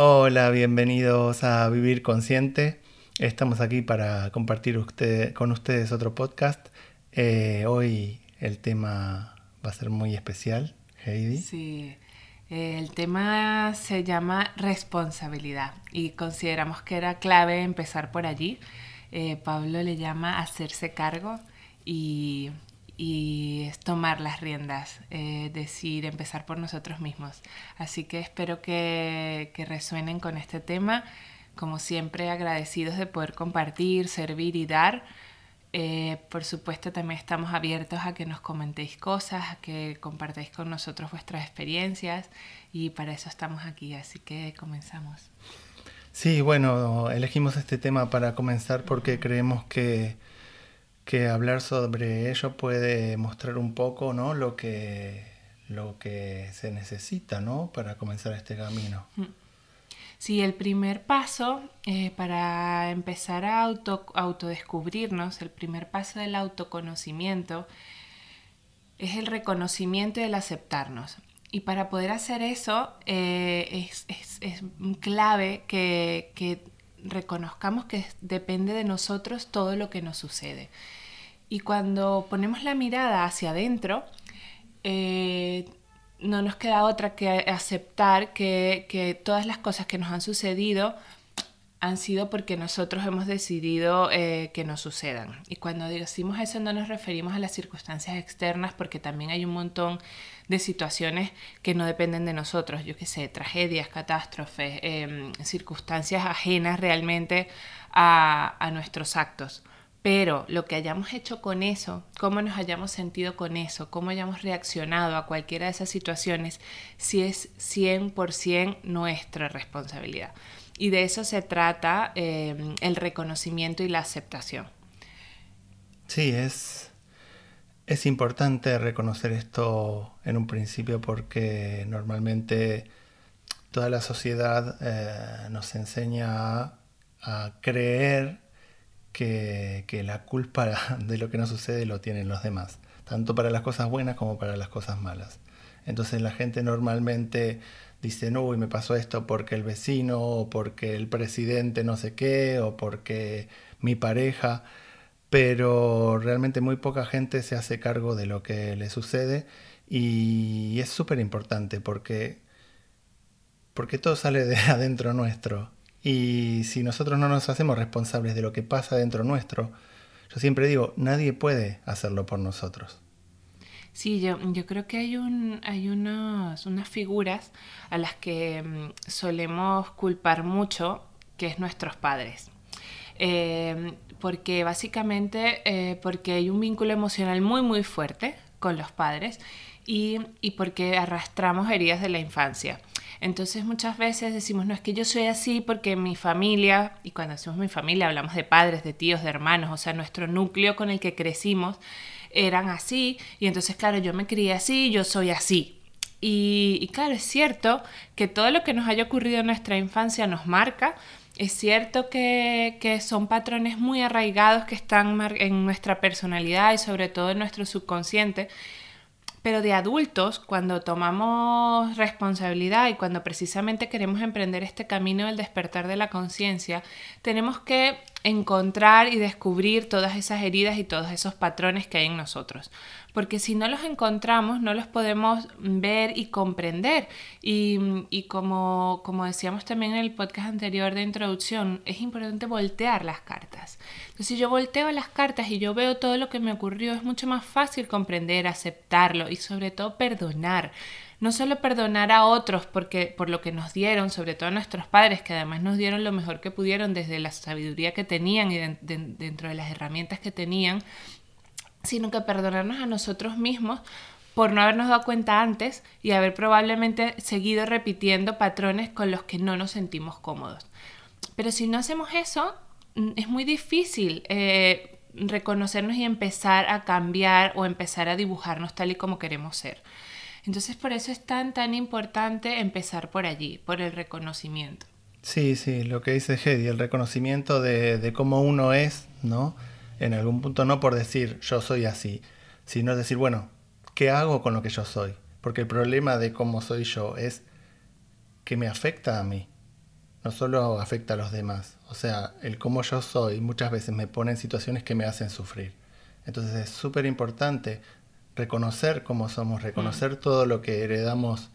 Hola, bienvenidos a Vivir Consciente. Estamos aquí para compartir con ustedes otro podcast. Eh, hoy el tema va a ser muy especial, Heidi. Sí, eh, el tema se llama responsabilidad y consideramos que era clave empezar por allí. Eh, Pablo le llama hacerse cargo y y es tomar las riendas, eh, decir, empezar por nosotros mismos. Así que espero que, resuenen con este tema. Como siempre, agradecidos de poder compartir, servir y dar. Eh, por supuesto, también estamos abiertos a que nos comentéis cosas, a que compartáis con nosotros vuestras experiencias y para eso estamos aquí. Así que comenzamos. Sí, bueno, elegimos este tema para comenzar porque creemos que que hablar sobre ello puede mostrar un poco ¿no? lo, que, lo que se necesita ¿no? para comenzar este camino. Mm. Sí, el primer paso eh, para empezar a auto, autodescubrirnos, el primer paso del autoconocimiento, es el reconocimiento y el aceptarnos. Y para poder hacer eso eh, es, es, clave que, que reconozcamos que depende de nosotros todo lo que nos sucede. Y cuando ponemos la mirada hacia adentro, eh, no nos queda otra que aceptar que, todas las cosas que nos han sucedido han sido porque nosotros hemos decidido eh, que nos sucedan. Y cuando decimos eso no nos referimos a las circunstancias externas porque también hay un montón de situaciones que no dependen de nosotros, yo qué sé, tragedias, catástrofes, em, circunstancias ajenas realmente a nuestros actos. Pero lo que hayamos hecho con eso, cómo nos hayamos sentido con eso, cómo hayamos reaccionado a cualquiera de esas situaciones, sí es 100% nuestra responsabilidad. Y de eso se trata em, el reconocimiento y la aceptación. Sí, es, es importante reconocer esto en un principio porque normalmente toda la sociedad eh, nos enseña a creer que, la culpa de lo que nos sucede lo tienen los demás, tanto para las cosas buenas como para las cosas malas. Entonces la gente normalmente dice, no, me pasó esto porque el vecino, o porque el presidente no sé qué, o porque mi pareja, pero realmente muy poca gente se hace cargo de lo que le sucede y es súper importante porque, porque todo sale de adentro nuestro y si nosotros no nos hacemos responsables de lo que pasa dentro nuestro, yo siempre digo, nadie puede hacerlo por nosotros. Sí, yo, yo creo que hay, un, hay unas figuras a las que mm, solemos culpar mucho, que es nuestros padres. Eh, porque básicamente eh, porque hay un vínculo emocional muy muy fuerte con los padres y, y porque arrastramos heridas de la infancia. Entonces muchas veces decimos, no es que yo soy así porque mi familia, y cuando decimos mi familia hablamos de padres, de tíos, de hermanos, o sea, nuestro núcleo con el que crecimos eran así, y entonces claro, yo me crié así, yo soy así. Y, claro, es cierto que todo lo que nos haya ocurrido en nuestra infancia nos marca, es cierto que, que, son patrones muy arraigados que están en nuestra personalidad y sobre todo en nuestro subconsciente pero de adultos, cuando tomamos responsabilidad y cuando precisamente queremos emprender este camino del despertar de la conciencia, tenemos que encontrar y descubrir todas esas heridas y todos esos patrones que hay en nosotros. Porque si no los encontramos, no los podemos ver y comprender. Y, como, como decíamos también en el podcast anterior de introducción, es importante voltear las cartas. Entonces, si yo volteo las cartas y yo veo todo lo que me ocurrió, es mucho más fácil comprender, aceptarlo y sobre todo perdonar no solo perdonar a otros porque, por lo que nos dieron, sobre todo a nuestros padres, que además nos dieron lo mejor que pudieron desde la sabiduría que tenían y dentro de las herramientas que tenían, sino que perdonarnos a nosotros mismos por no habernos dado cuenta antes y haber probablemente seguido repitiendo patrones con los que no nos sentimos cómodos. Pero si no hacemos eso, mm, es muy difícil eh, reconocernos y empezar a cambiar o empezar a dibujarnos tal y como queremos ser. Entonces por eso es tan, tan importante empezar por allí, por el reconocimiento. Sí, sí, lo que dice Hedy, el reconocimiento de, cómo uno es, ¿no? En algún punto no por decir yo soy así, sino decir, bueno, ¿qué hago con lo que yo soy? Porque el problema de cómo soy yo es que me afecta a mí. no solo afecta a los demás, o sea, el cómo yo soy muchas veces me pone en situaciones que me hacen sufrir. Entonces es súper importante reconocer cómo somos, reconocer mm. todo lo que heredamos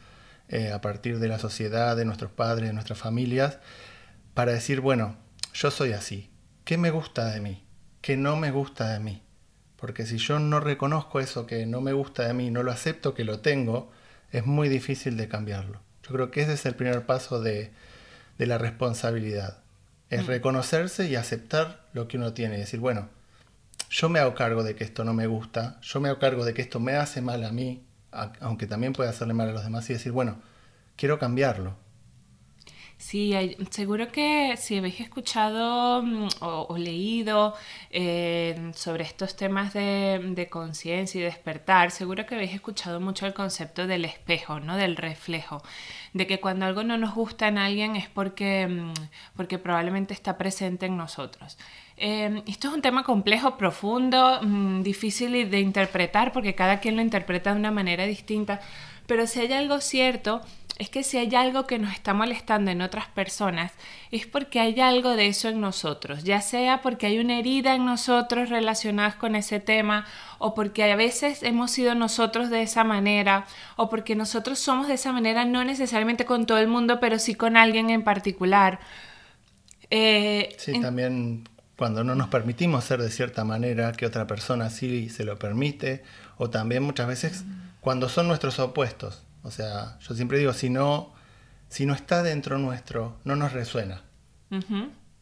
eh, a partir de la sociedad, de nuestros padres, de nuestras familias, para decir, bueno, yo soy así, ¿qué me gusta de mí? ¿Qué no me gusta de mí? Porque si yo no reconozco eso que no me gusta de mí, no lo acepto que lo tengo, es muy difícil de cambiarlo. Yo creo que ese es el primer paso de, de la responsabilidad. Es mm. reconocerse y aceptar lo que uno tiene. Decir, bueno, yo me hago cargo de que esto no me gusta, yo me hago cargo de que esto me hace mal a mí, aunque también puede hacerle mal a los demás, y decir, bueno, quiero cambiarlo. Sí, seguro que si habéis escuchado mm, o, leído eh, sobre estos temas de, conciencia y despertar, seguro que habéis escuchado mucho el concepto del espejo, ¿no? Del reflejo, de que cuando algo no nos gusta en alguien es porque, mm, porque probablemente está presente en nosotros. Eh, esto es un tema complejo, profundo, mm, difícil de interpretar porque cada quien lo interpreta de una manera distinta, pero si hay algo cierto es que si hay algo que nos está molestando en otras personas, es porque hay algo de eso en nosotros, ya sea porque hay una herida en nosotros relacionada con ese tema, o porque a veces hemos sido nosotros de esa manera, o porque nosotros somos de esa manera, no necesariamente con todo el mundo, pero sí con alguien en particular. Eh, sí, también cuando no nos permitimos ser de cierta manera, que otra persona sí se lo permite, o también muchas veces cuando son nuestros opuestos o sea, yo siempre digo, si no, si no está dentro nuestro, no nos resuena.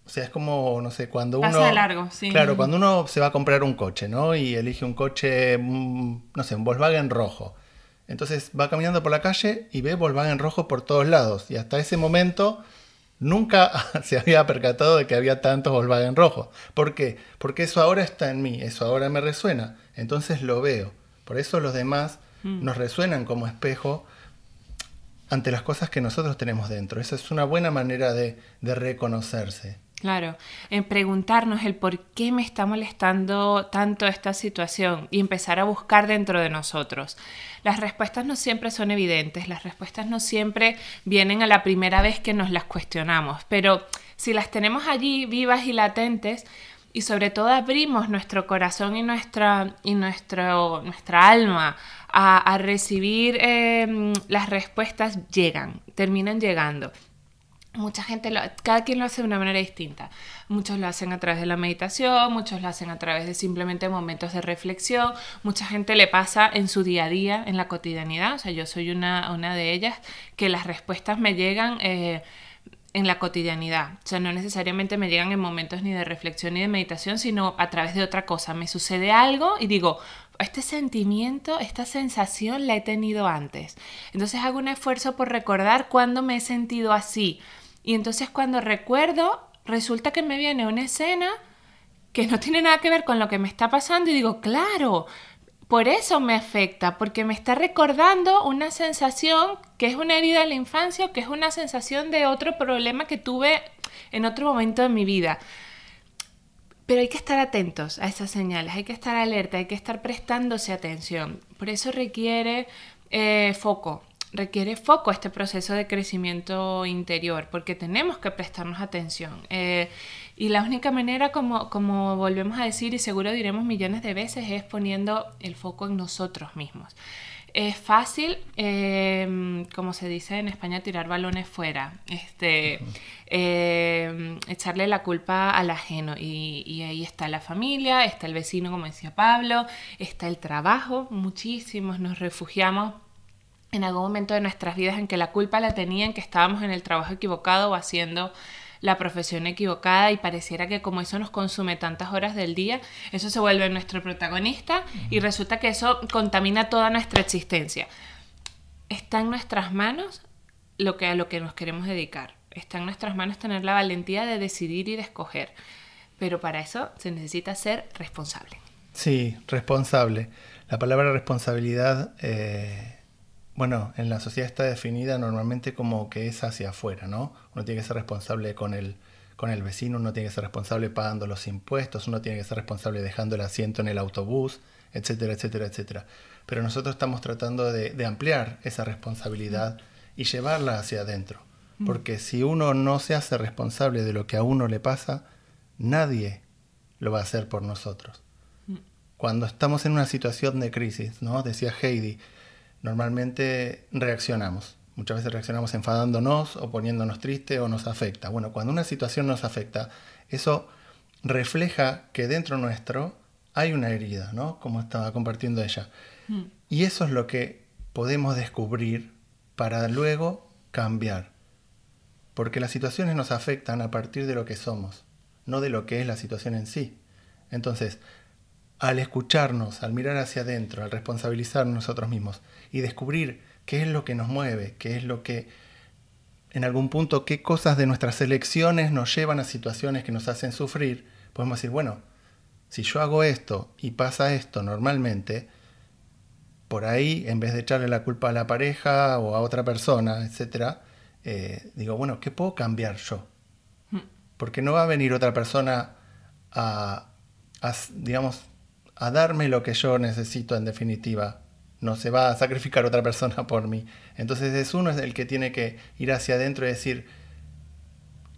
O sea, es como, no sé, cuando uno... Pasa largo, sí. Claro, cuando uno se va a comprar un coche, ¿no? Y elige un coche, no sé, un Volkswagen rojo. Entonces va caminando por la calle y ve Volkswagen rojo por todos lados. Y hasta ese momento nunca se había percatado de que había tantos Volkswagen rojos. ¿Por qué? Porque eso ahora está en mí, eso ahora me resuena. Entonces lo veo. Por eso los demás mm. nos resuenan como espejo ante las cosas que nosotros tenemos dentro. Esa es una buena manera de, reconocerse. Claro, en preguntarnos el por qué me está molestando tanto esta situación y empezar a buscar dentro de nosotros. Las respuestas no siempre son evidentes, las respuestas no siempre vienen a la primera vez que nos las cuestionamos, pero si las tenemos allí vivas y latentes, y sobre todo abrimos nuestro corazón y nuestra, y nuestro, nuestra alma a, recibir em, las respuestas, llegan, terminan llegando. Mucha gente, cada quien lo hace de una manera distinta. Muchos lo hacen a través de la meditación, muchos lo hacen a través de simplemente momentos de reflexión, mucha gente le pasa en su día a día, en la cotidianidad, o sea, yo soy una, una de ellas, que las respuestas me llegan eh, en la cotidianidad. O sea, no necesariamente me llegan en momentos ni de reflexión ni de meditación, sino a través de otra cosa. Me sucede algo y digo, este sentimiento, esta sensación la he tenido antes. Entonces hago un esfuerzo por recordar cuándo me he sentido así. Y entonces cuando recuerdo, resulta que me viene una escena que no tiene nada que ver con lo que me está pasando y digo, claro, por eso me afecta, porque me está recordando una sensación que es una herida de la infancia o que es una sensación de otro problema que tuve en otro momento de mi vida. Pero hay que estar atentos a esas señales, hay que estar alerta, hay que estar prestándose atención. Por eso requiere eh, foco, requiere foco este proceso de crecimiento interior, porque tenemos que prestarnos atención. Eh, y la única manera, como, como volvemos a decir y seguro diremos millones de veces, es poniendo el foco en nosotros mismos. Es fácil, em, como se dice en España, tirar balones fuera, este, em, echarle la culpa al ajeno. Y, y, ahí está la familia, está el vecino, como decía Pablo, está el trabajo. Muchísimos nos refugiamos en algún momento de nuestras vidas en que la culpa la tenían, que estábamos en el trabajo equivocado o haciendo la profesión equivocada y pareciera que como eso nos consume tantas horas del día, eso se vuelve nuestro protagonista y resulta que eso contamina toda nuestra existencia. Está en nuestras manos lo que a lo que nos queremos dedicar. Está en nuestras manos tener la valentía de decidir y de escoger. Pero para eso se necesita ser responsable. Sí, responsable. La palabra responsabilidad eh, bueno, en la sociedad está definida normalmente como que es hacia afuera, ¿no? Uno tiene que ser responsable con el, con el vecino, uno tiene que ser responsable pagando los impuestos, uno tiene que ser responsable dejando el asiento en el autobús, etcétera, etcétera, etcétera. Pero nosotros estamos tratando de, ampliar esa responsabilidad y llevarla hacia adentro. Mm. Porque si uno no se hace responsable de lo que a uno le pasa, nadie lo va a hacer por nosotros. Mm. Cuando estamos en una situación de crisis, ¿no? Decía Heidi, normalmente reaccionamos. Muchas veces reaccionamos enfadándonos o poniéndonos triste o nos afecta. Bueno, cuando una situación nos afecta, eso refleja que dentro nuestro hay una herida, ¿no? Como estaba compartiendo ella. Mm. Y eso es lo que podemos descubrir para luego cambiar. Porque las situaciones nos afectan a partir de lo que somos, no de lo que es la situación en sí. Entonces, al escucharnos, al mirar hacia adentro, al responsabilizarnos nosotros mismos y descubrir qué es lo que nos mueve, qué es lo que, en algún punto, qué cosas de nuestras elecciones nos llevan a situaciones que nos hacen sufrir, podemos decir, bueno, si yo hago esto y pasa esto normalmente, por ahí, en vez de echarle la culpa a la pareja o a otra persona, etc., eh, digo, bueno, ¿qué puedo cambiar yo? Hmm. Porque no va a venir otra persona a, digamos, a darme lo que yo necesito en definitiva. No se va a sacrificar otra persona por mí. Entonces es uno el que tiene que ir hacia adentro y decir,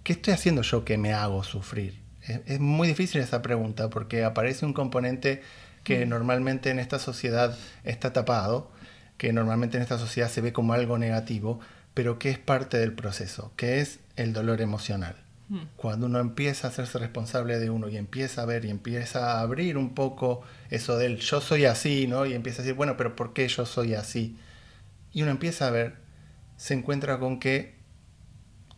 ¿qué estoy haciendo yo que me hago sufrir? Es, muy difícil esa pregunta porque aparece un componente que normalmente en esta sociedad está tapado, que normalmente en esta sociedad se ve como algo negativo, pero que es parte del proceso, que es el dolor emocional. Cuando uno empieza a hacerse responsable de uno y empieza a ver y empieza a abrir un poco eso del yo soy así, ¿no? Y empieza a decir, bueno, pero ¿por qué yo soy así? Y uno empieza a ver, se encuentra con que,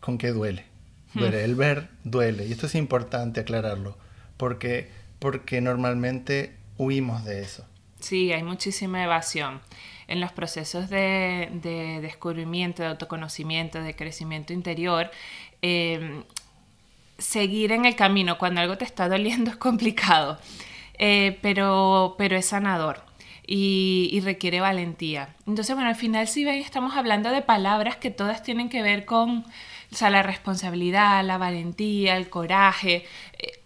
con que duele. Hmm. duele. El ver duele. Y esto es importante aclararlo, porque, porque normalmente huimos de eso. Sí, hay muchísima evasión. En los procesos de, descubrimiento, de autoconocimiento, de crecimiento interior, em, seguir en el camino cuando algo te está doliendo es complicado, eh, pero, pero es sanador. Y, requiere valentía. Entonces, bueno, al final si ven, estamos hablando de palabras que todas tienen que ver con la responsabilidad, la valentía, el coraje. Eh,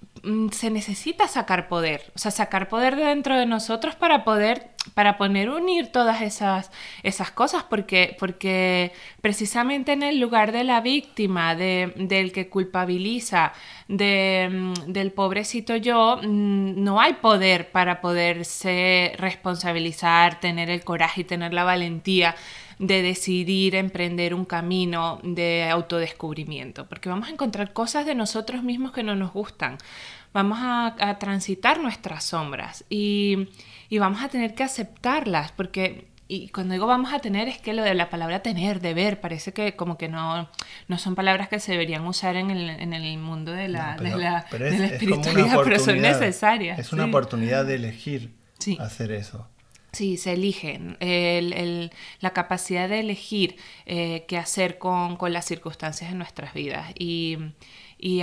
se necesita sacar poder, o sea, sacar poder de dentro de nosotros para poder, para poner unir todas esas, esas cosas, porque, porque precisamente en el lugar de la víctima, de, del que culpabiliza, de, mm, del pobrecito yo, mm, no hay poder para poderse responsabilizar, tener el coraje y tener la valentía de decidir emprender un camino de autodescubrimiento, porque vamos a encontrar cosas de nosotros mismos que no nos gustan, vamos a, transitar nuestras sombras y, vamos a tener que aceptarlas, porque y cuando digo vamos a tener es que lo de la palabra tener, deber, parece que como que no, no son palabras que se deberían usar en el, en el mundo de la, de la, espiritualidad, pero son necesarias. Es una oportunidad de elegir hacer eso. Sí, se eligen. la capacidad de elegir eh, qué hacer con, las circunstancias en nuestras vidas. Y,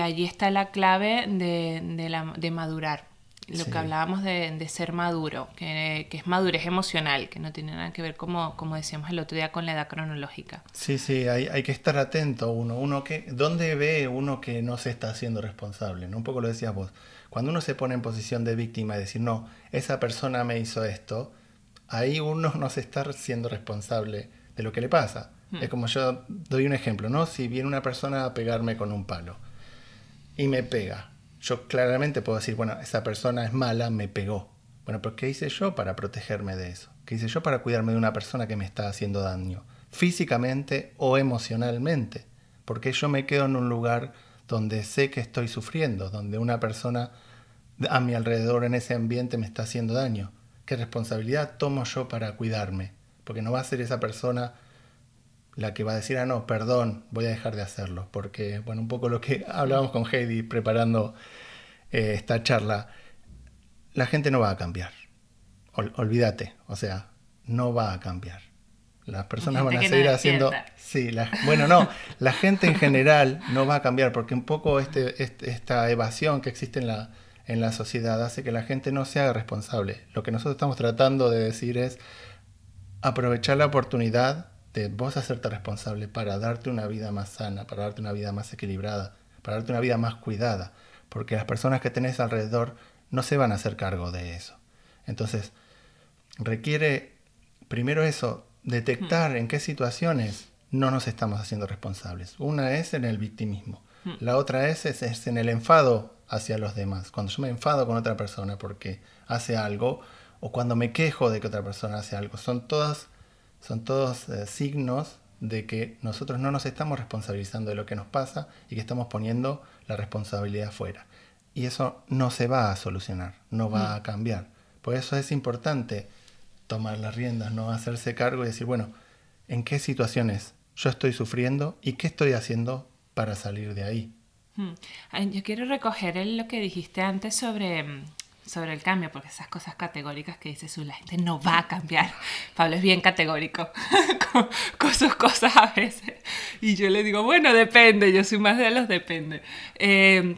allí está la clave de, madurar. Lo que hablábamos de, ser maduro, que, es madurez emocional, que no tiene nada que ver, como, como decíamos el otro día, con la edad cronológica. Sí, sí, hay, hay que estar atento uno. uno que, ¿Dónde ve uno que no se está haciendo responsable? ¿no? Un poco lo decías vos. Cuando uno se pone en posición de víctima y decir, no, esa persona me hizo esto, ahí uno no se está siendo responsable de lo que le pasa. Hmm. Es como yo doy un ejemplo, ¿no? Si viene una persona a pegarme con un palo y me pega, yo claramente puedo decir, bueno, esa persona es mala, me pegó. Bueno, pero ¿qué hice yo para protegerme de eso? ¿Qué hice yo para cuidarme de una persona que me está haciendo daño? Físicamente o emocionalmente. Porque yo me quedo en un lugar donde sé que estoy sufriendo, donde una persona a mi alrededor en ese ambiente me está haciendo daño. ¿Qué responsabilidad tomo yo para cuidarme? Porque no va a ser esa persona la que va a decir, ah, no, perdón, voy a dejar de hacerlo. Porque, bueno, un poco lo que hablábamos con Heidi preparando eh, esta charla, la gente no va a cambiar. olvídate, o sea, no va a cambiar. Las personas van a seguir haciendo... Sí, bueno, no, la gente en general no va a cambiar porque un poco este, este esta evasión que existe en la, en la sociedad hace que la gente no se haga responsable. Lo que nosotros estamos tratando de decir es aprovechar la oportunidad de vos hacerte responsable para darte una vida más sana, para darte una vida más equilibrada, para darte una vida más cuidada, porque las personas que tenés alrededor no se van a hacer cargo de eso. Entonces, requiere primero eso, detectar en qué situaciones no nos estamos haciendo responsables. Una es en el victimismo. La otra es, es, en el enfado hacia los demás. Cuando yo me enfado con otra persona porque hace algo, o cuando me quejo de que otra persona hace algo. Son todas, son todos eh, signos de que nosotros no nos estamos responsabilizando de lo que nos pasa y que estamos poniendo la responsabilidad fuera. Y eso no se va a solucionar, no va mm. a cambiar. Por eso es importante tomar las riendas, no hacerse cargo y decir, bueno, ¿en qué situaciones yo estoy sufriendo y qué estoy haciendo para salir de ahí? Mm. Yo quiero recoger lo que dijiste antes sobre mm, sobre el cambio, porque esas cosas categóricas que dice su la gente no va a cambiar. Pablo es bien categórico con, sus cosas a veces. Y yo le digo, bueno, depende, yo soy más de los depende. Eh,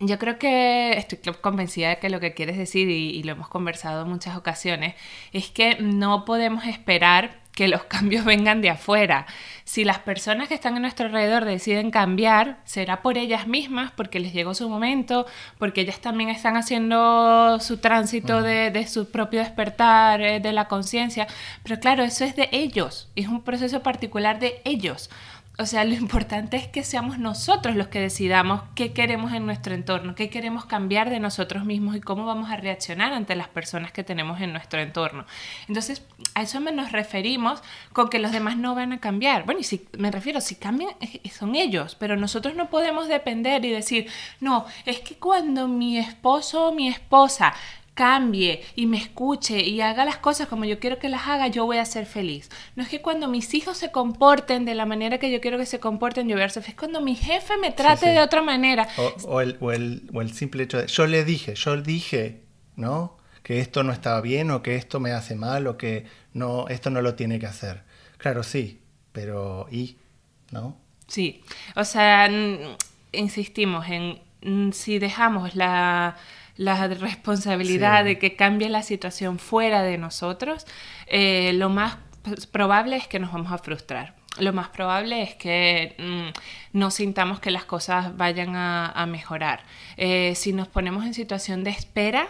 yo creo que estoy convencida de que lo que quieres decir, y, lo hemos conversado en muchas ocasiones, es que no podemos esperar que los cambios vengan de afuera. Si las personas que están a nuestro alrededor deciden cambiar, será por ellas mismas, porque les llegó su momento, porque ellas también están haciendo su tránsito de, de su propio despertar, eh, de la conciencia. Pero claro, eso es de ellos, es un proceso particular de ellos. O sea, lo importante es que seamos nosotros los que decidamos qué queremos en nuestro entorno, qué queremos cambiar de nosotros mismos y cómo vamos a reaccionar ante las personas que tenemos en nuestro entorno. Entonces, a eso nos referimos con que los demás no van a cambiar. Bueno, y si me refiero, si cambian, son ellos, pero nosotros no podemos depender y decir, no, es que cuando mi esposo o mi esposa cambie y me escuche y haga las cosas como yo quiero que las haga, yo voy a ser feliz. No es que cuando mis hijos se comporten de la manera que yo quiero que se comporten, yo voy a ser feliz. Cuando mi jefe me trate de otra manera. O, el, o, el, o, el, simple hecho de, yo le dije, yo dije, ¿no? Que esto no estaba bien o que esto me hace mal o que no, esto no lo tiene que hacer. Claro, sí, pero ¿y? ¿No? Sí, o sea, insistimos en si dejamos la la responsabilidad de que cambie la situación fuera de nosotros, eh, lo más probable es que nos vamos a frustrar. Lo más probable es que mm, no sintamos que las cosas vayan a, mejorar. Eh, si nos ponemos en situación de espera,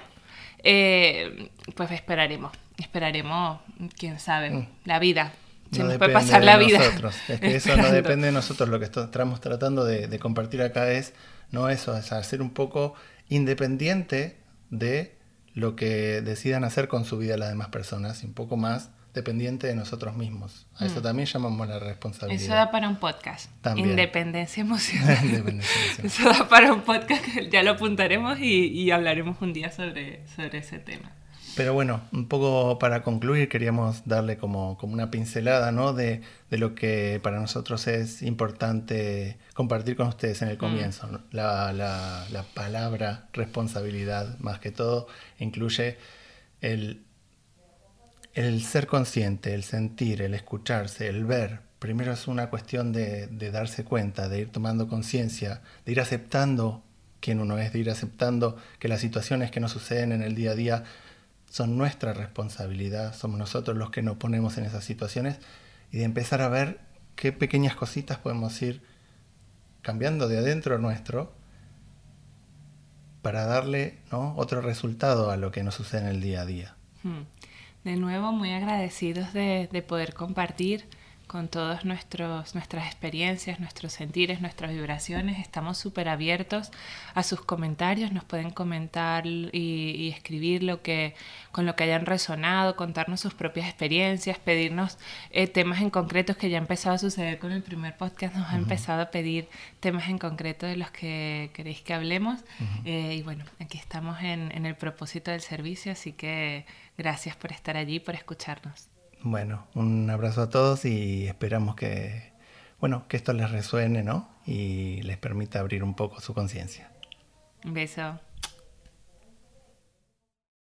eh, pues esperaremos. Esperaremos, quién sabe, mm. la vida. Se nos puede pasar la vida. Es que eso no depende de nosotros. Lo que estamos tratando de, de compartir acá es no eso, es hacer un poco independiente de lo que decidan hacer con su vida las demás personas y un poco más dependiente de nosotros mismos. A eso mm. también llamamos la responsabilidad. Eso da para un podcast. Independencia emocional. Eso da para un podcast ya lo apuntaremos y, y hablaremos un día sobre, sobre ese tema. Pero bueno, un poco para concluir, queríamos darle como, como una pincelada ¿no? de, de, lo que para nosotros es importante compartir con ustedes en el mm. comienzo. La, la, la, palabra responsabilidad, más que todo, incluye el, el ser consciente, el sentir, el escucharse, el ver. Primero es una cuestión de, de darse cuenta, de ir tomando conciencia, de ir aceptando quién uno es, de ir aceptando que las situaciones que nos suceden en el día a día son nuestra responsabilidad, somos nosotros los que nos ponemos en esas situaciones y de empezar a ver qué pequeñas cositas podemos ir cambiando de adentro nuestro para darle otro resultado a lo que nos sucede en el día a día. Hmm. De nuevo, muy agradecidos de, de poder compartir con todas nuestras experiencias, nuestros sentires, nuestras vibraciones. Estamos súper abiertos a sus comentarios. Nos pueden comentar y, escribir lo que, con lo que hayan resonado, contarnos sus propias experiencias, pedirnos eh, temas en concretos que ya ha empezado a suceder con el primer podcast. Nos ha empezado a pedir temas en concreto de los que queréis que hablemos. Eh, y bueno, aquí estamos en, en el propósito del servicio, así que gracias por estar allí, por escucharnos. Bueno, un abrazo a todos y esperamos que, bueno, que esto les resuene, ¿no? Y les permita abrir un poco su conciencia. Un beso.